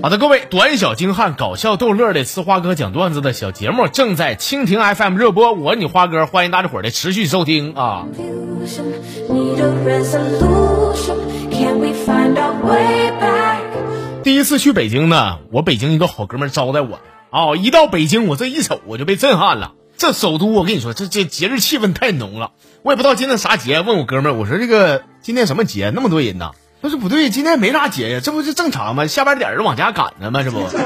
好的，各位短小精悍、搞笑逗乐的吃花哥讲段子的小节目正在蜻蜓 FM 热播，我你花哥欢迎大家伙儿的持续收听啊！第一次去北京呢，我北京一个好哥们招待我。啊，一到北京我这一瞅我就被震撼了，这首都我跟你说，这这节日气氛太浓了，我也不知道今天啥节，问我哥们儿，我说这个今天什么节，那么多人呢？他说不对，今天没啥节呀，这不是正常吗？下班点儿往家赶呢吗？这不。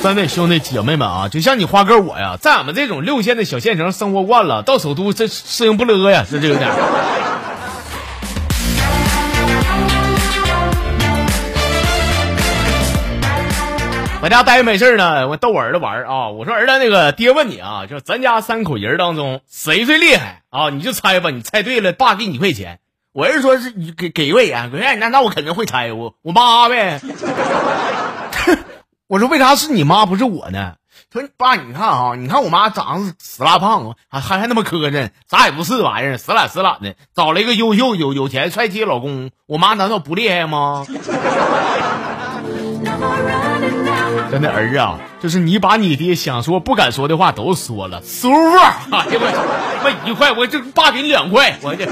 三位兄弟姐妹们啊，就像你花哥我呀，在俺们这种六线的小县城生活惯了，到首都这适应不了呀，这这有点。我家待着没事呢，我逗我儿子玩啊。我说儿子，那个爹问你啊，就咱家三口人当中谁最厉害啊？你就猜吧，你猜对了，爸给你一块钱。我儿子说是你给给一块钱，那那我肯定会猜我我妈呗。我说为啥是你妈不是我呢？说爸，你看啊，你看我妈长得死拉胖，还还还那么磕碜，啥也不是玩意儿，死懒死懒的，找了一个优秀有有钱帅气的老公，我妈难道不厉害吗？真的儿子啊，就是你把你爹想说不敢说的话都说了，舒服。哎呀我，我一块，我这爸给你两块，我这。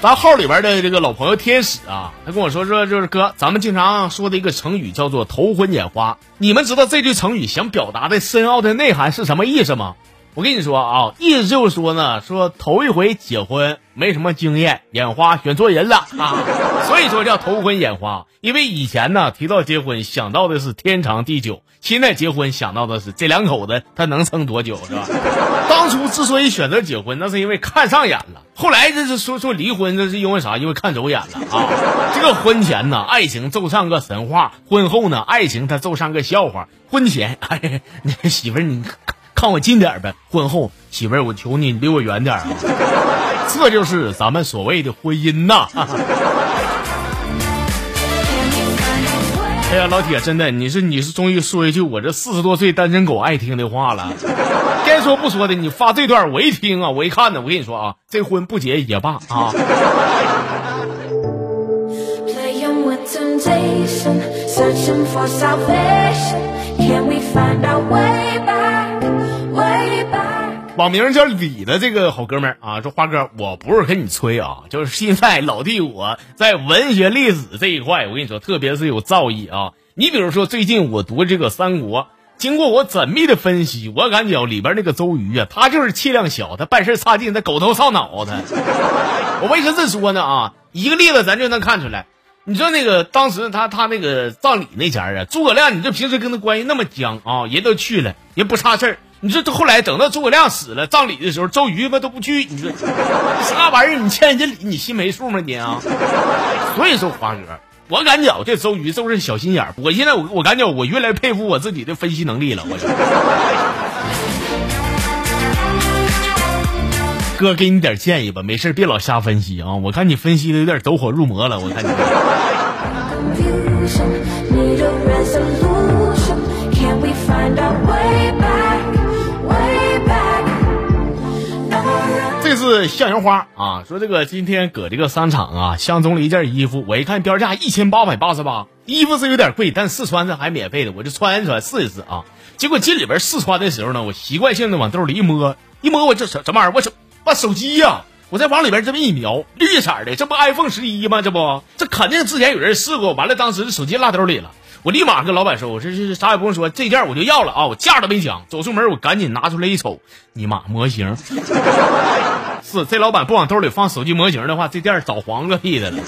咱号里边的这个老朋友天使啊，他跟我说说，就是哥，咱们经常说的一个成语叫做“头昏眼花”。你们知道这句成语想表达的深奥的内涵是什么意思吗？我跟你说啊，意思就是说呢，说头一回结婚没什么经验，眼花选错人了啊，所以说叫头昏眼花。因为以前呢提到结婚想到的是天长地久，现在结婚想到的是这两口子他能撑多久是吧？当初之所以选择结婚，那是因为看上眼了。后来这是说说离婚，这是因为啥？因为看走眼了啊！这个婚前呢，爱情奏上个神话；婚后呢，爱情它奏上个笑话。婚前，哎，媳妇儿你。看我近点呗，婚后媳妇儿，我求你离我远点啊！这就是咱们所谓的婚姻呐！哎呀，老铁，真的，你是你是终于说一句我这四十多岁单身狗爱听的话了。该说不说的，你发这段我一听啊，我一看呢，我跟你说啊，这婚不结也罢啊。网名叫李的这个好哥们儿啊，说花哥，我不是跟你吹啊，就是现在老弟我在文学历史这一块，我跟你说，特别是有造诣啊。你比如说最近我读这个三国，经过我缜密的分析，我感觉里边那个周瑜啊，他就是气量小，他办事差劲，他狗头上脑他。我为什么这么说呢啊？一个例子咱就能看出来。你说那个当时他他那个葬礼那前啊，诸葛亮，你这平时跟他关系那么僵啊，人都去了，也不差事儿。你说这后来等到诸葛亮死了，葬礼的时候，周瑜吧都不去。你说啥玩意儿？你欠人家礼，你心没数吗你啊？所以说华哥，我感觉这周瑜就是小心眼儿。我现在我我感觉我越来越佩服我自己的分析能力了。我哥给你点建议吧，没事别老瞎分析啊。我看你分析的有点走火入魔了。我看你。是向阳花啊，说这个今天搁这个商场啊，相中了一件衣服，我一看标价一千八百八十八，衣服是有点贵，但试穿是还免费的，我就穿一穿试一试啊。结果进里边试穿的时候呢，我习惯性的往兜里一摸，一摸我这什什么玩意儿？我手把手机呀，我再往里边这么一瞄，绿色的，这不 iPhone 十一吗？这不，这肯定之前有人试过，完了当时手机落兜里了。我立马跟老板说：“我这这啥也不用说，这件我就要了啊！我价都没讲，走出门我赶紧拿出来一瞅，尼玛模型！是这老板不往兜里放手机模型的话，这店早黄个屁的了。”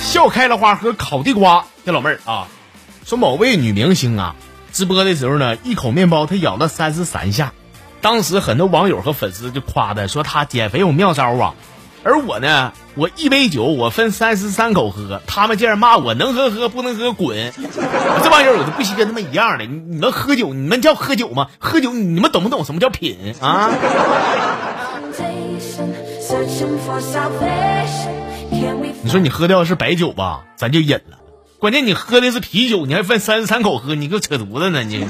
笑开了花和烤地瓜，这老妹儿啊，说某位女明星啊。直播的时候呢，一口面包她咬了三十三下，当时很多网友和粉丝就夸她说她减肥有妙招啊，而我呢，我一杯酒我分三十三口喝，他们竟然骂我能喝喝不能喝滚。我这帮人我都不稀跟他们一样的。你你们喝酒，你们叫喝酒吗？喝酒你们懂不懂什么叫品啊？你说你喝掉的是白酒吧，咱就饮了。关键你喝的是啤酒，你还分三十三口喝，你给我扯犊子呢你！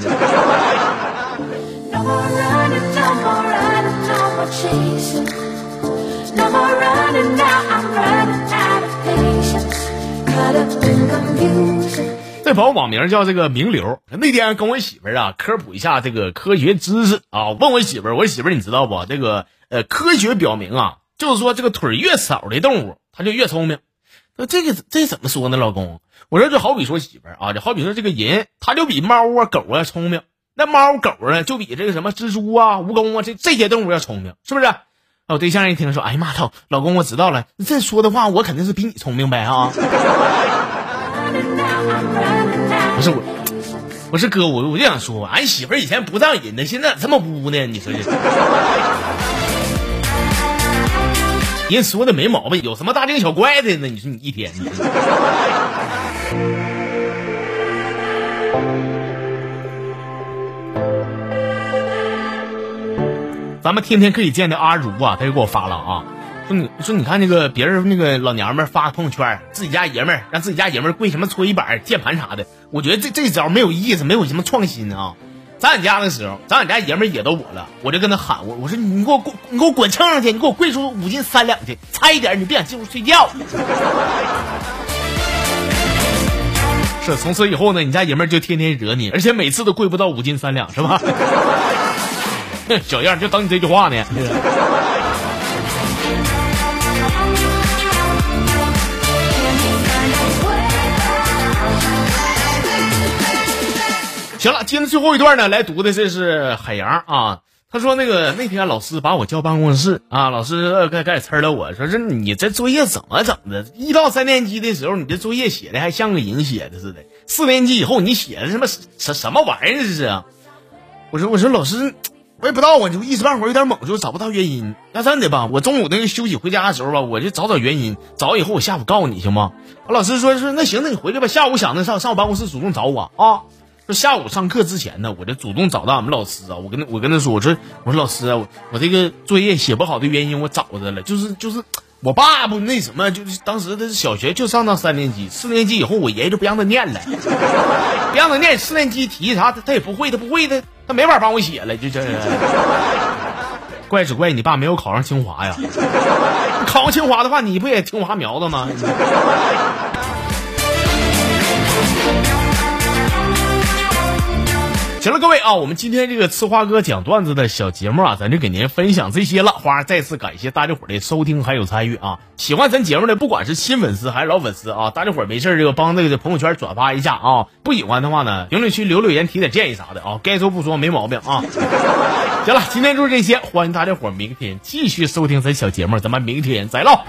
这朋友网名叫这个名流，那天跟我媳妇儿啊科普一下这个科学知识啊，问我媳妇儿，我媳妇儿你知道不？这个呃科学表明啊，就是说这个腿越少的动物，它就越聪明。那这个这怎么说呢，老公？我说就好比说媳妇儿啊，就好比说这个人，他就比猫啊狗啊聪明。那猫狗呢，就比这个什么蜘蛛啊、蜈蚣啊这这些动物要聪明，是不是？我对象一听说，哎呀妈操，老公我知道了，你这说的话我肯定是比你聪明呗啊！不是我，不是哥，我我就想说，俺媳妇以前不这样人呢，现在咋这么污呢？你说这？人说的没毛病，有什么大惊小怪的呢？你说你一天。咱们天天可以见的阿如啊，他就给我发了啊，说你说你看那个别人那个老娘们发朋友圈，自己家爷们让自己家爷们跪什么搓衣板、键盘啥的，我觉得这这招没有意思，没有什么创新啊。咱俺家的时候，咱俺家爷们儿也都我了，我就跟他喊我，我说你给我滚，你给我滚秤上去，你给我跪出五斤三两去，差一点你别想进屋睡觉。是，从此以后呢，你家爷们就天天惹你，而且每次都跪不到五斤三两，是吧？小样，就等你这句话呢。行了，今天最后一段呢，来读的这是海洋啊。他说那个那天老师把我叫办公室啊，老师该该呲了我说这你这作业怎么整的？一到三年级的时候，你这作业写的还像个人写的似的。四年级以后，你写的什么什什么玩意儿这是？我说我说老师。我也不知道啊，就一时半会儿有点懵，就找不到原因。那这样的吧，我中午那个休息回家的时候吧，我就找找原因，找以后我下午告诉你行吗？我老师说说那行，那你回去吧。下午想着上上我办公室主动找我啊。说下午上课之前呢，我就主动找到俺们老师啊。我跟他我跟他说，我说我说老师啊，我我这个作业写不好的原因我找着了，就是就是我爸不那什么，就是当时他小学就上到三年级，四年级以后我爷爷就不让他念了，不让他念四年级题啥他他也不会，他不会的。他没法帮我写了，就这。怪只怪你爸没有考上清华呀！考上清华的话，你不也清华苗子吗？行了，各位啊，我们今天这个吃花哥讲段子的小节目啊，咱就给您分享这些了。花再次感谢大家伙的收听还有参与啊！喜欢咱节目的，不管是新粉丝还是老粉丝啊，大家伙没事这个帮这个朋友圈转发一下啊！不喜欢的话呢，评论区留留言提点建议啥的啊，该说不说没毛病啊！行了，今天就是这些，欢迎大家伙明天继续收听咱小节目，咱们明天再唠。